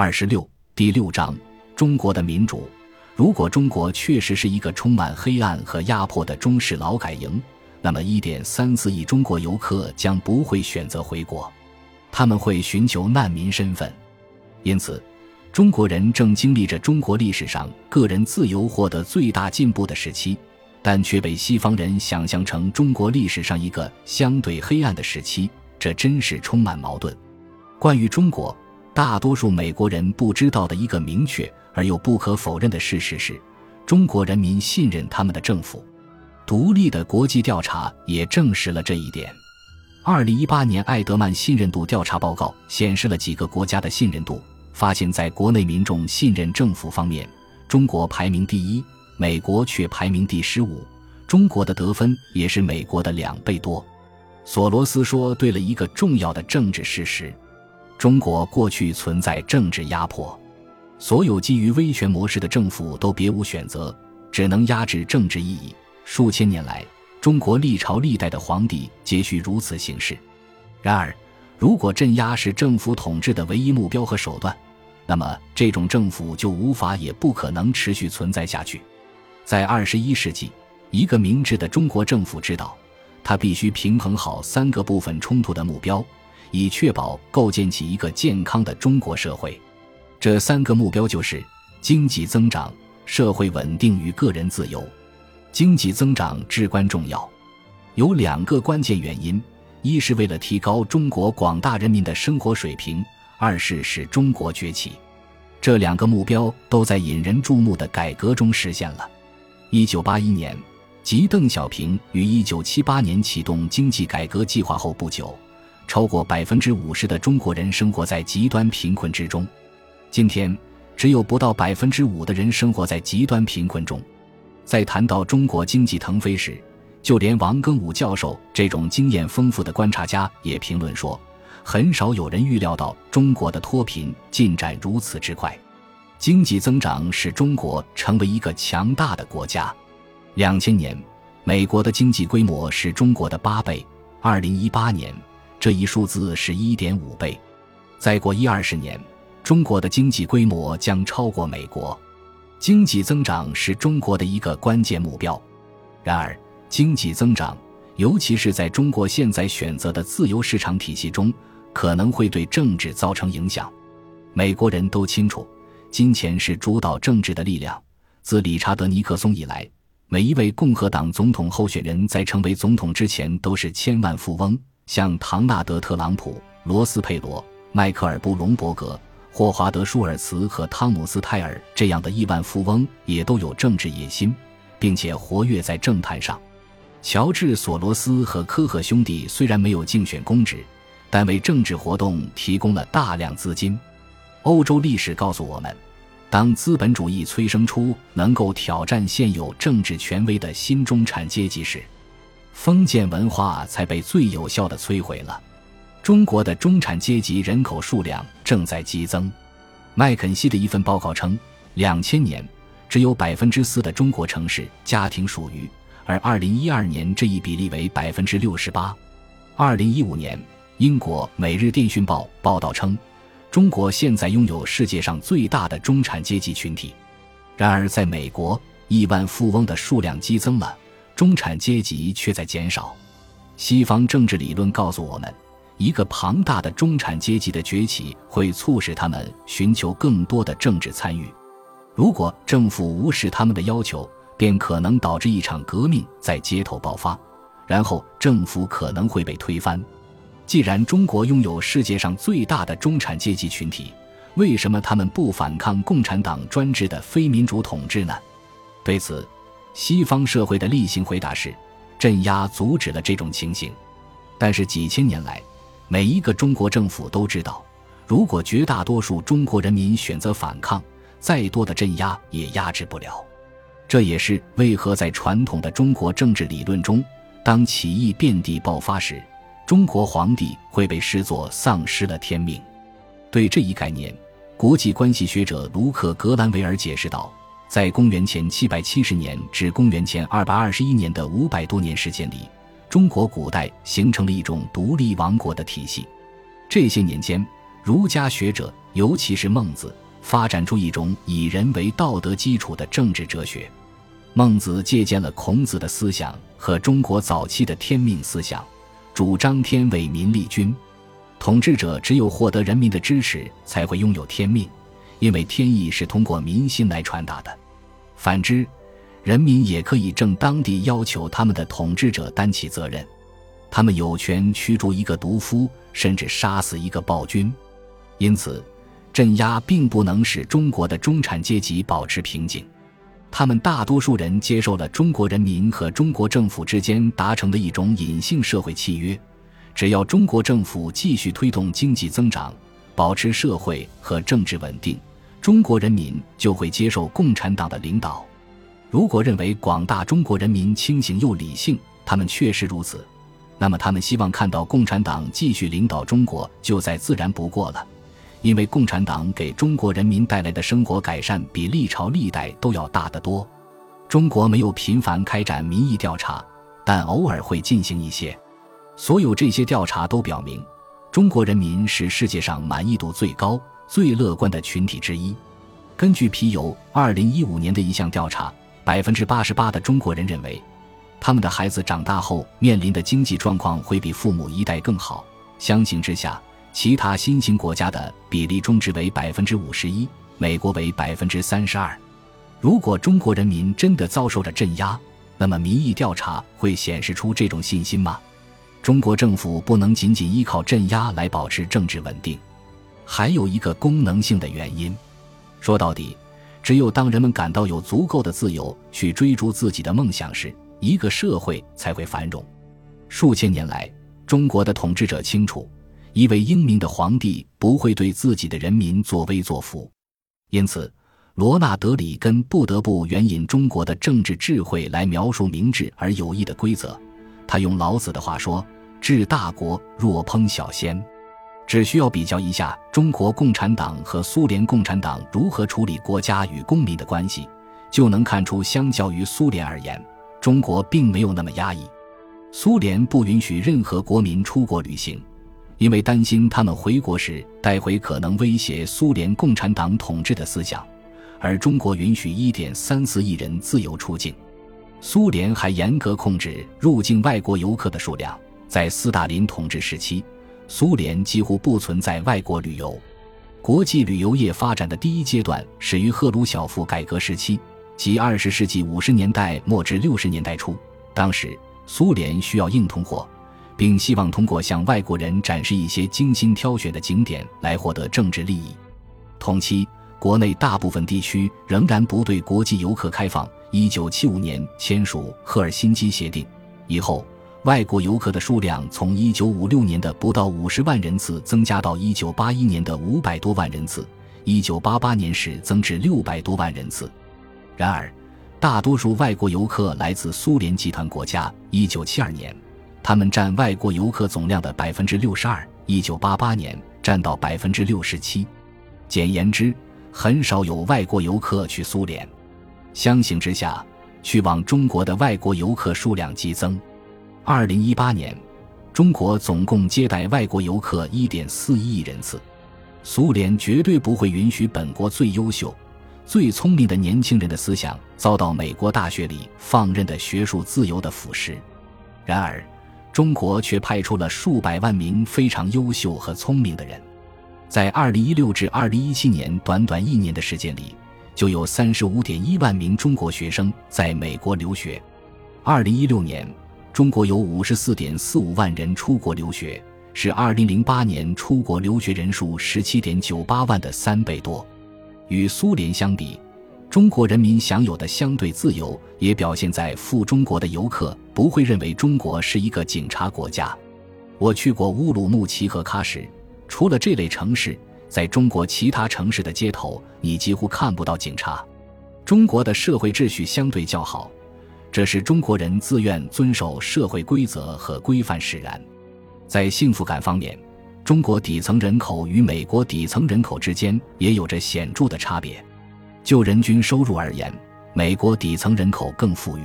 二十六第六章中国的民主。如果中国确实是一个充满黑暗和压迫的中式劳改营，那么一点三四亿中国游客将不会选择回国，他们会寻求难民身份。因此，中国人正经历着中国历史上个人自由获得最大进步的时期，但却被西方人想象成中国历史上一个相对黑暗的时期，这真是充满矛盾。关于中国。大多数美国人不知道的一个明确而又不可否认的事实是，中国人民信任他们的政府。独立的国际调查也证实了这一点。二零一八年艾德曼信任度调查报告显示了几个国家的信任度，发现在国内民众信任政府方面，中国排名第一，美国却排名第十五。中国的得分也是美国的两倍多。索罗斯说对了一个重要的政治事实。中国过去存在政治压迫，所有基于威权模式的政府都别无选择，只能压制政治异议。数千年来，中国历朝历代的皇帝皆需如此行事。然而，如果镇压是政府统治的唯一目标和手段，那么这种政府就无法也不可能持续存在下去。在二十一世纪，一个明智的中国政府知道，他必须平衡好三个部分冲突的目标。以确保构建起一个健康的中国社会，这三个目标就是经济增长、社会稳定与个人自由。经济增长至关重要，有两个关键原因：一是为了提高中国广大人民的生活水平；二是使中国崛起。这两个目标都在引人注目的改革中实现了。一九八一年，即邓小平于一九七八年启动经济改革计划后不久。超过百分之五十的中国人生活在极端贫困之中，今天只有不到百分之五的人生活在极端贫困中。在谈到中国经济腾飞时，就连王庚武教授这种经验丰富的观察家也评论说，很少有人预料到中国的脱贫进展如此之快。经济增长使中国成为一个强大的国家。两千年，美国的经济规模是中国的八倍。二零一八年。这一数字是一点五倍，再过一二十年，中国的经济规模将超过美国。经济增长是中国的一个关键目标。然而，经济增长，尤其是在中国现在选择的自由市场体系中，可能会对政治造成影响。美国人都清楚，金钱是主导政治的力量。自理查德·尼克松以来，每一位共和党总统候选人在成为总统之前都是千万富翁。像唐纳德·特朗普、罗斯佩罗、迈克尔·布隆伯格、霍华德·舒尔茨和汤姆斯·泰尔这样的亿万富翁也都有政治野心，并且活跃在政坛上。乔治·索罗斯和科赫兄弟虽然没有竞选公职，但为政治活动提供了大量资金。欧洲历史告诉我们，当资本主义催生出能够挑战现有政治权威的新中产阶级时，封建文化才被最有效的摧毁了。中国的中产阶级人口数量正在激增。麦肯锡的一份报告称，两千年只有百分之四的中国城市家庭属于，而二零一二年这一比例为百分之六十八。二零一五年，英国《每日电讯报》报道称，中国现在拥有世界上最大的中产阶级群体。然而，在美国，亿万富翁的数量激增了。中产阶级却在减少。西方政治理论告诉我们，一个庞大的中产阶级的崛起会促使他们寻求更多的政治参与。如果政府无视他们的要求，便可能导致一场革命在街头爆发，然后政府可能会被推翻。既然中国拥有世界上最大的中产阶级群体，为什么他们不反抗共产党专制的非民主统治呢？对此。西方社会的例行回答是，镇压阻止了这种情形。但是几千年来，每一个中国政府都知道，如果绝大多数中国人民选择反抗，再多的镇压也压制不了。这也是为何在传统的中国政治理论中，当起义遍地爆发时，中国皇帝会被视作丧失了天命。对这一概念，国际关系学者卢克·格兰维尔解释道。在公元前七百七十年至公元前二百二十一年的五百多年时间里，中国古代形成了一种独立王国的体系。这些年间，儒家学者，尤其是孟子，发展出一种以人为道德基础的政治哲学。孟子借鉴了孔子的思想和中国早期的天命思想，主张天为民立君，统治者只有获得人民的支持，才会拥有天命，因为天意是通过民心来传达的。反之，人民也可以正当地要求他们的统治者担起责任，他们有权驱逐一个毒夫，甚至杀死一个暴君。因此，镇压并不能使中国的中产阶级保持平静。他们大多数人接受了中国人民和中国政府之间达成的一种隐性社会契约：只要中国政府继续推动经济增长，保持社会和政治稳定，中国人民就会接受共产党的领导。如果认为广大中国人民清醒又理性，他们确实如此，那么他们希望看到共产党继续领导中国，就再自然不过了。因为共产党给中国人民带来的生活改善比历朝历代都要大得多。中国没有频繁开展民意调查，但偶尔会进行一些。所有这些调查都表明，中国人民是世界上满意度最高、最乐观的群体之一。根据皮尤二零一五年的一项调查，百分之八十八的中国人认为，他们的孩子长大后面临的经济状况会比父母一代更好。相形之下，其他新兴国家的比例中值为百分之五十一，美国为百分之三十二。如果中国人民真的遭受着镇压，那么民意调查会显示出这种信心吗？中国政府不能仅仅依靠镇压来保持政治稳定，还有一个功能性的原因。说到底，只有当人们感到有足够的自由去追逐自己的梦想时，一个社会才会繁荣。数千年来，中国的统治者清楚。一位英明的皇帝不会对自己的人民作威作福，因此，罗纳德·里根不得不援引中国的政治智慧来描述明智而有益的规则。他用老子的话说：“治大国若烹小鲜。”只需要比较一下中国共产党和苏联共产党如何处理国家与公民的关系，就能看出，相较于苏联而言，中国并没有那么压抑。苏联不允许任何国民出国旅行。因为担心他们回国时带回可能威胁苏联共产党统治的思想，而中国允许1.34亿人自由出境。苏联还严格控制入境外国游客的数量。在斯大林统治时期，苏联几乎不存在外国旅游。国际旅游业发展的第一阶段始于赫鲁晓夫改革时期，即20世纪50年代末至60年代初。当时，苏联需要硬通货。并希望通过向外国人展示一些精心挑选的景点来获得政治利益。同期，国内大部分地区仍然不对国际游客开放。一九七五年签署赫尔辛基协定以后，外国游客的数量从一九五六年的不到五十万人次增加到一九八一年的五百多万人次，一九八八年时增至六百多万人次。然而，大多数外国游客来自苏联集团国家。一九七二年。他们占外国游客总量的百分之六十二，一九八八年占到百分之六十七。简言之，很少有外国游客去苏联。相形之下，去往中国的外国游客数量激增。二零一八年，中国总共接待外国游客一点四一亿人次。苏联绝对不会允许本国最优秀、最聪明的年轻人的思想遭到美国大学里放任的学术自由的腐蚀。然而。中国却派出了数百万名非常优秀和聪明的人，在2016至2017年短短一年的时间里，就有35.1万名中国学生在美国留学。2016年，中国有54.45万人出国留学，是2008年出国留学人数17.98万的三倍多。与苏联相比，中国人民享有的相对自由，也表现在赴中国的游客不会认为中国是一个警察国家。我去过乌鲁木齐和喀什，除了这类城市，在中国其他城市的街头，你几乎看不到警察。中国的社会秩序相对较好，这是中国人自愿遵守社会规则和规范使然。在幸福感方面，中国底层人口与美国底层人口之间也有着显著的差别。就人均收入而言，美国底层人口更富裕。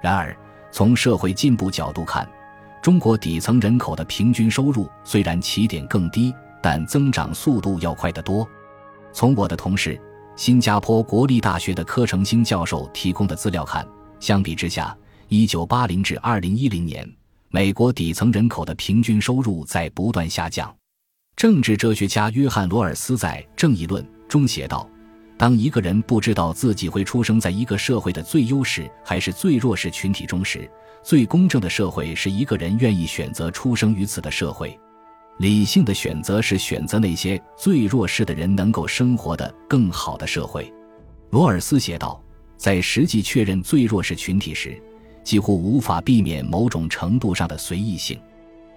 然而，从社会进步角度看，中国底层人口的平均收入虽然起点更低，但增长速度要快得多。从我的同事、新加坡国立大学的柯成兴教授提供的资料看，相比之下，1980至2010年，美国底层人口的平均收入在不断下降。政治哲学家约翰·罗尔斯在《正义论》中写道：“当一个人不知道自己会出生在一个社会的最优势还是最弱势群体中时，最公正的社会是一个人愿意选择出生于此的社会。理性的选择是选择那些最弱势的人能够生活的更好的社会。”罗尔斯写道：“在实际确认最弱势群体时，几乎无法避免某种程度上的随意性。”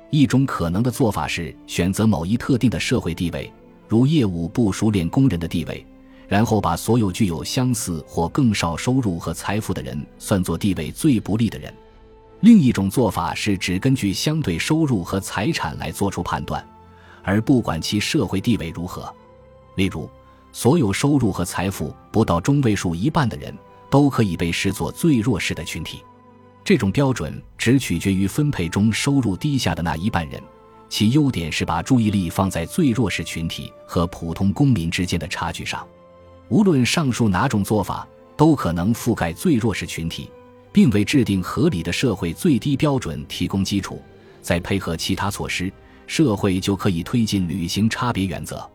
一种可能的做法是选择某一特定的社会地位，如业务不熟练工人的地位，然后把所有具有相似或更少收入和财富的人算作地位最不利的人。另一种做法是只根据相对收入和财产来做出判断，而不管其社会地位如何。例如，所有收入和财富不到中位数一半的人都可以被视作最弱势的群体。这种标准只取决于分配中收入低下的那一半人，其优点是把注意力放在最弱势群体和普通公民之间的差距上。无论上述哪种做法，都可能覆盖最弱势群体，并为制定合理的社会最低标准提供基础。再配合其他措施，社会就可以推进履行差别原则。